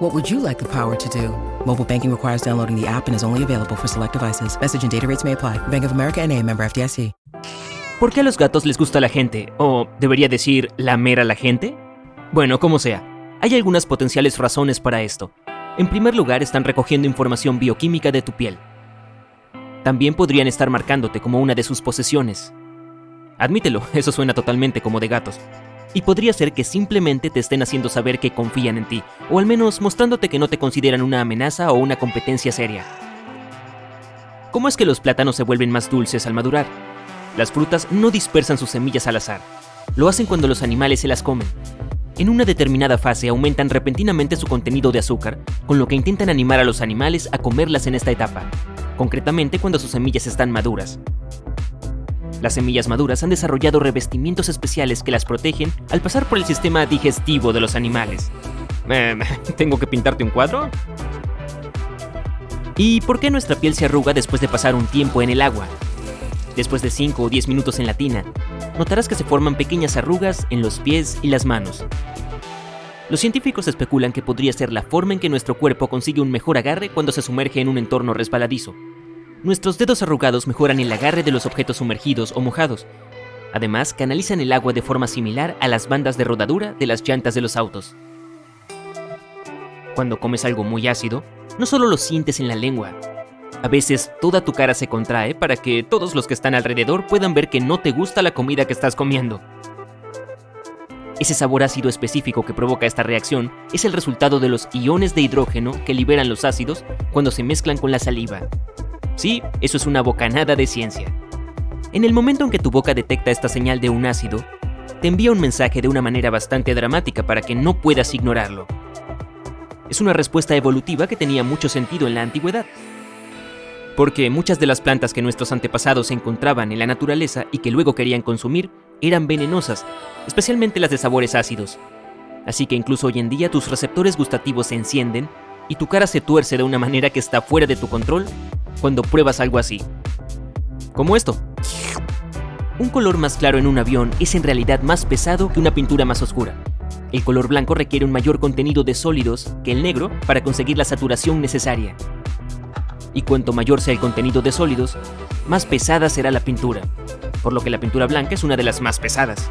What would you like the power to do? Mobile banking requires downloading the app and is only available for select devices. Message and data rates may apply. Bank of America NA, member FDIC. ¿Por qué a los gatos les gusta la gente? O debería decir, lamer a la gente? Bueno, como sea, hay algunas potenciales razones para esto. En primer lugar, están recogiendo información bioquímica de tu piel. También podrían estar marcándote como una de sus posesiones. Admítelo, eso suena totalmente como de gatos. Y podría ser que simplemente te estén haciendo saber que confían en ti, o al menos mostrándote que no te consideran una amenaza o una competencia seria. ¿Cómo es que los plátanos se vuelven más dulces al madurar? Las frutas no dispersan sus semillas al azar. Lo hacen cuando los animales se las comen. En una determinada fase aumentan repentinamente su contenido de azúcar, con lo que intentan animar a los animales a comerlas en esta etapa, concretamente cuando sus semillas están maduras. Las semillas maduras han desarrollado revestimientos especiales que las protegen al pasar por el sistema digestivo de los animales. Eh, ¿Tengo que pintarte un cuadro? ¿Y por qué nuestra piel se arruga después de pasar un tiempo en el agua? Después de 5 o 10 minutos en la tina, notarás que se forman pequeñas arrugas en los pies y las manos. Los científicos especulan que podría ser la forma en que nuestro cuerpo consigue un mejor agarre cuando se sumerge en un entorno resbaladizo. Nuestros dedos arrugados mejoran el agarre de los objetos sumergidos o mojados. Además, canalizan el agua de forma similar a las bandas de rodadura de las llantas de los autos. Cuando comes algo muy ácido, no solo lo sientes en la lengua, a veces toda tu cara se contrae para que todos los que están alrededor puedan ver que no te gusta la comida que estás comiendo. Ese sabor ácido específico que provoca esta reacción es el resultado de los iones de hidrógeno que liberan los ácidos cuando se mezclan con la saliva. Sí, eso es una bocanada de ciencia. En el momento en que tu boca detecta esta señal de un ácido, te envía un mensaje de una manera bastante dramática para que no puedas ignorarlo. Es una respuesta evolutiva que tenía mucho sentido en la antigüedad porque muchas de las plantas que nuestros antepasados encontraban en la naturaleza y que luego querían consumir eran venenosas, especialmente las de sabores ácidos. Así que incluso hoy en día tus receptores gustativos se encienden y tu cara se tuerce de una manera que está fuera de tu control cuando pruebas algo así. Como esto. Un color más claro en un avión es en realidad más pesado que una pintura más oscura. El color blanco requiere un mayor contenido de sólidos que el negro para conseguir la saturación necesaria y cuanto mayor sea el contenido de sólidos, más pesada será la pintura, por lo que la pintura blanca es una de las más pesadas.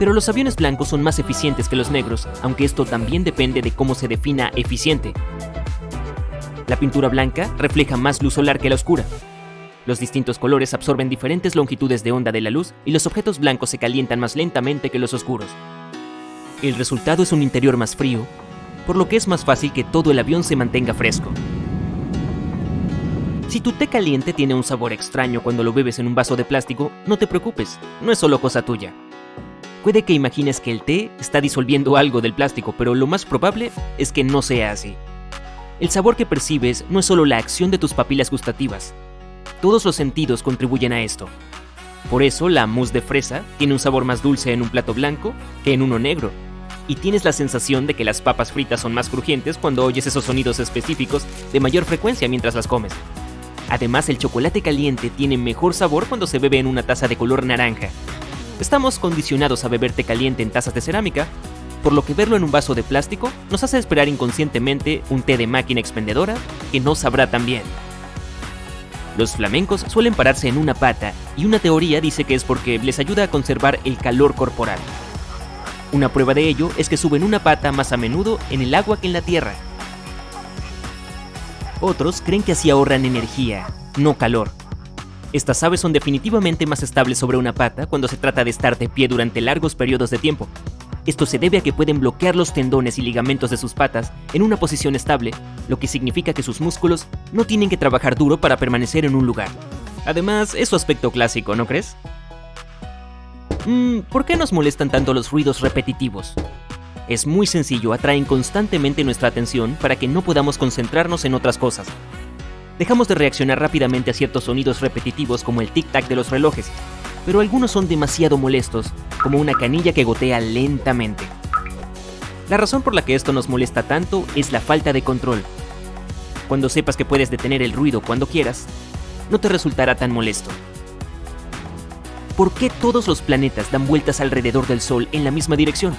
Pero los aviones blancos son más eficientes que los negros, aunque esto también depende de cómo se defina eficiente. La pintura blanca refleja más luz solar que la oscura. Los distintos colores absorben diferentes longitudes de onda de la luz y los objetos blancos se calientan más lentamente que los oscuros. El resultado es un interior más frío, por lo que es más fácil que todo el avión se mantenga fresco. Si tu té caliente tiene un sabor extraño cuando lo bebes en un vaso de plástico, no te preocupes, no es solo cosa tuya. Puede que imagines que el té está disolviendo algo del plástico, pero lo más probable es que no sea así. El sabor que percibes no es solo la acción de tus papilas gustativas. Todos los sentidos contribuyen a esto. Por eso la mousse de fresa tiene un sabor más dulce en un plato blanco que en uno negro. Y tienes la sensación de que las papas fritas son más crujientes cuando oyes esos sonidos específicos de mayor frecuencia mientras las comes. Además, el chocolate caliente tiene mejor sabor cuando se bebe en una taza de color naranja, Estamos condicionados a beber té caliente en tazas de cerámica, por lo que verlo en un vaso de plástico nos hace esperar inconscientemente un té de máquina expendedora que no sabrá tan bien. Los flamencos suelen pararse en una pata y una teoría dice que es porque les ayuda a conservar el calor corporal. Una prueba de ello es que suben una pata más a menudo en el agua que en la tierra. Otros creen que así ahorran energía, no calor. Estas aves son definitivamente más estables sobre una pata cuando se trata de estar de pie durante largos periodos de tiempo. Esto se debe a que pueden bloquear los tendones y ligamentos de sus patas en una posición estable, lo que significa que sus músculos no tienen que trabajar duro para permanecer en un lugar. Además, es su aspecto clásico, ¿no crees? Mm, ¿Por qué nos molestan tanto los ruidos repetitivos? Es muy sencillo, atraen constantemente nuestra atención para que no podamos concentrarnos en otras cosas. Dejamos de reaccionar rápidamente a ciertos sonidos repetitivos como el tic-tac de los relojes, pero algunos son demasiado molestos, como una canilla que gotea lentamente. La razón por la que esto nos molesta tanto es la falta de control. Cuando sepas que puedes detener el ruido cuando quieras, no te resultará tan molesto. ¿Por qué todos los planetas dan vueltas alrededor del Sol en la misma dirección?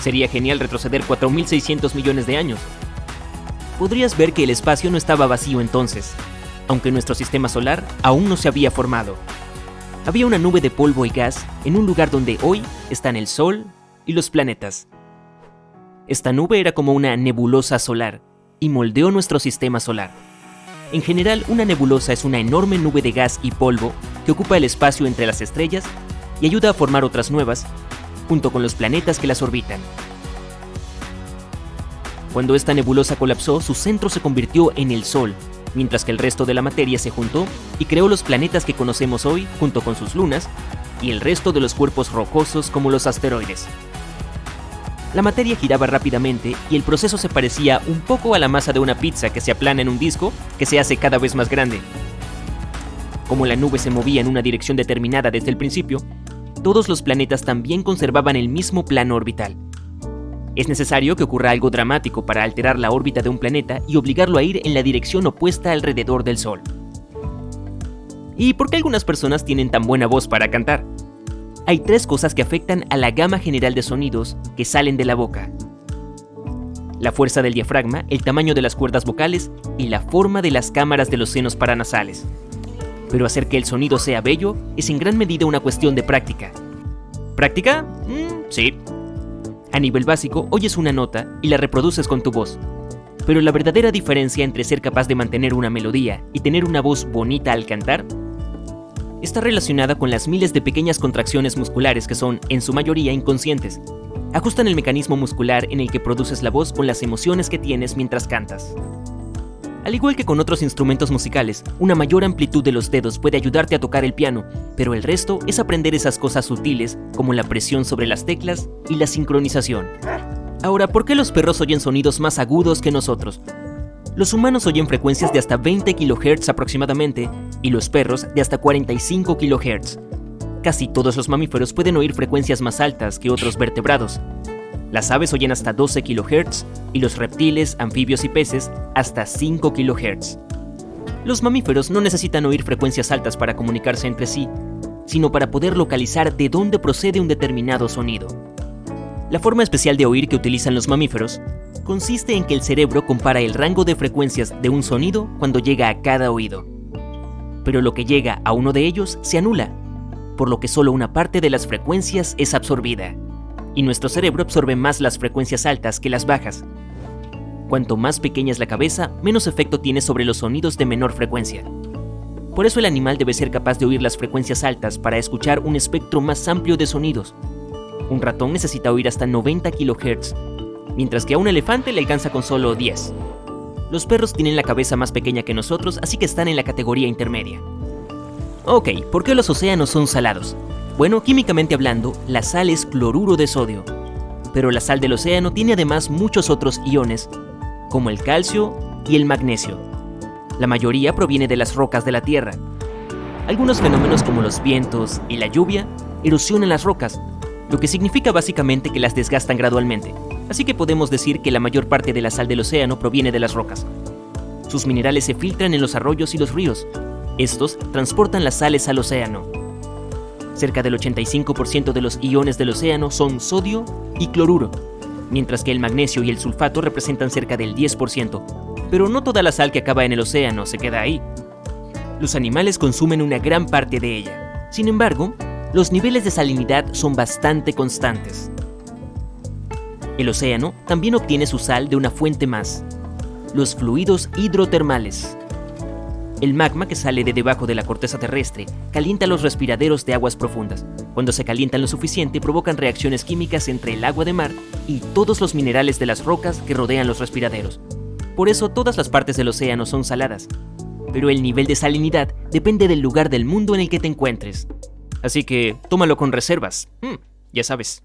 Sería genial retroceder 4.600 millones de años. Podrías ver que el espacio no estaba vacío entonces, aunque nuestro sistema solar aún no se había formado. Había una nube de polvo y gas en un lugar donde hoy están el Sol y los planetas. Esta nube era como una nebulosa solar y moldeó nuestro sistema solar. En general, una nebulosa es una enorme nube de gas y polvo que ocupa el espacio entre las estrellas y ayuda a formar otras nuevas, junto con los planetas que las orbitan. Cuando esta nebulosa colapsó, su centro se convirtió en el Sol, mientras que el resto de la materia se juntó y creó los planetas que conocemos hoy junto con sus lunas y el resto de los cuerpos rocosos como los asteroides. La materia giraba rápidamente y el proceso se parecía un poco a la masa de una pizza que se aplana en un disco que se hace cada vez más grande. Como la nube se movía en una dirección determinada desde el principio, todos los planetas también conservaban el mismo plano orbital. Es necesario que ocurra algo dramático para alterar la órbita de un planeta y obligarlo a ir en la dirección opuesta alrededor del Sol. ¿Y por qué algunas personas tienen tan buena voz para cantar? hay tres cosas que afectan a la gama general de sonidos que salen de la boca. La fuerza del diafragma, el tamaño de las cuerdas vocales y la forma de las cámaras de los senos paranasales. Pero hacer que el sonido sea bello es en gran medida una cuestión de práctica. ¿Práctica? Mm, sí. A nivel básico, oyes una nota y la reproduces con tu voz. Pero la verdadera diferencia entre ser capaz de mantener una melodía y tener una voz bonita al cantar está relacionada con las miles de pequeñas contracciones musculares que son, en su mayoría, inconscientes. Ajustan el mecanismo muscular en el que produces la voz con las emociones que tienes mientras cantas. Al igual que con otros instrumentos musicales, una mayor amplitud de los dedos puede ayudarte a tocar el piano, pero el resto es aprender esas cosas sutiles como la presión sobre las teclas y la sincronización. Ahora, ¿por qué los perros oyen sonidos más agudos que nosotros? Los humanos oyen frecuencias de hasta 20 kHz aproximadamente y los perros de hasta 45 kHz. Casi todos los mamíferos pueden oír frecuencias más altas que otros vertebrados. Las aves oyen hasta 12 kHz y los reptiles, anfibios y peces hasta 5 kHz. Los mamíferos no necesitan oír frecuencias altas para comunicarse entre sí, sino para poder localizar de dónde procede un determinado sonido. La forma especial de oír que utilizan los mamíferos consiste en que el cerebro compara el rango de frecuencias de un sonido cuando llega a cada oído. Pero lo que llega a uno de ellos se anula, por lo que solo una parte de las frecuencias es absorbida. Y nuestro cerebro absorbe más las frecuencias altas que las bajas. Cuanto más pequeña es la cabeza, menos efecto tiene sobre los sonidos de menor frecuencia. Por eso el animal debe ser capaz de oír las frecuencias altas para escuchar un espectro más amplio de sonidos. Un ratón necesita oír hasta 90 kHz mientras que a un elefante le alcanza con solo 10. Los perros tienen la cabeza más pequeña que nosotros, así que están en la categoría intermedia. Ok, ¿por qué los océanos son salados? Bueno, químicamente hablando, la sal es cloruro de sodio, pero la sal del océano tiene además muchos otros iones, como el calcio y el magnesio. La mayoría proviene de las rocas de la Tierra. Algunos fenómenos como los vientos y la lluvia erosionan las rocas, lo que significa básicamente que las desgastan gradualmente así que podemos decir que la mayor parte de la sal del océano proviene de las rocas. Sus minerales se filtran en los arroyos y los ríos. Estos transportan las sales al océano. Cerca del 85% de los iones del océano son sodio y cloruro, mientras que el magnesio y el sulfato representan cerca del 10%. Pero no toda la sal que acaba en el océano se queda ahí. Los animales consumen una gran parte de ella. Sin embargo, los niveles de salinidad son bastante constantes. El océano también obtiene su sal de una fuente más, los fluidos hidrotermales. El magma que sale de debajo de la corteza terrestre calienta los respiraderos de aguas profundas. Cuando se calientan lo suficiente provocan reacciones químicas entre el agua de mar y todos los minerales de las rocas que rodean los respiraderos. Por eso todas las partes del océano son saladas. Pero el nivel de salinidad depende del lugar del mundo en el que te encuentres. Así que tómalo con reservas. Mm, ya sabes.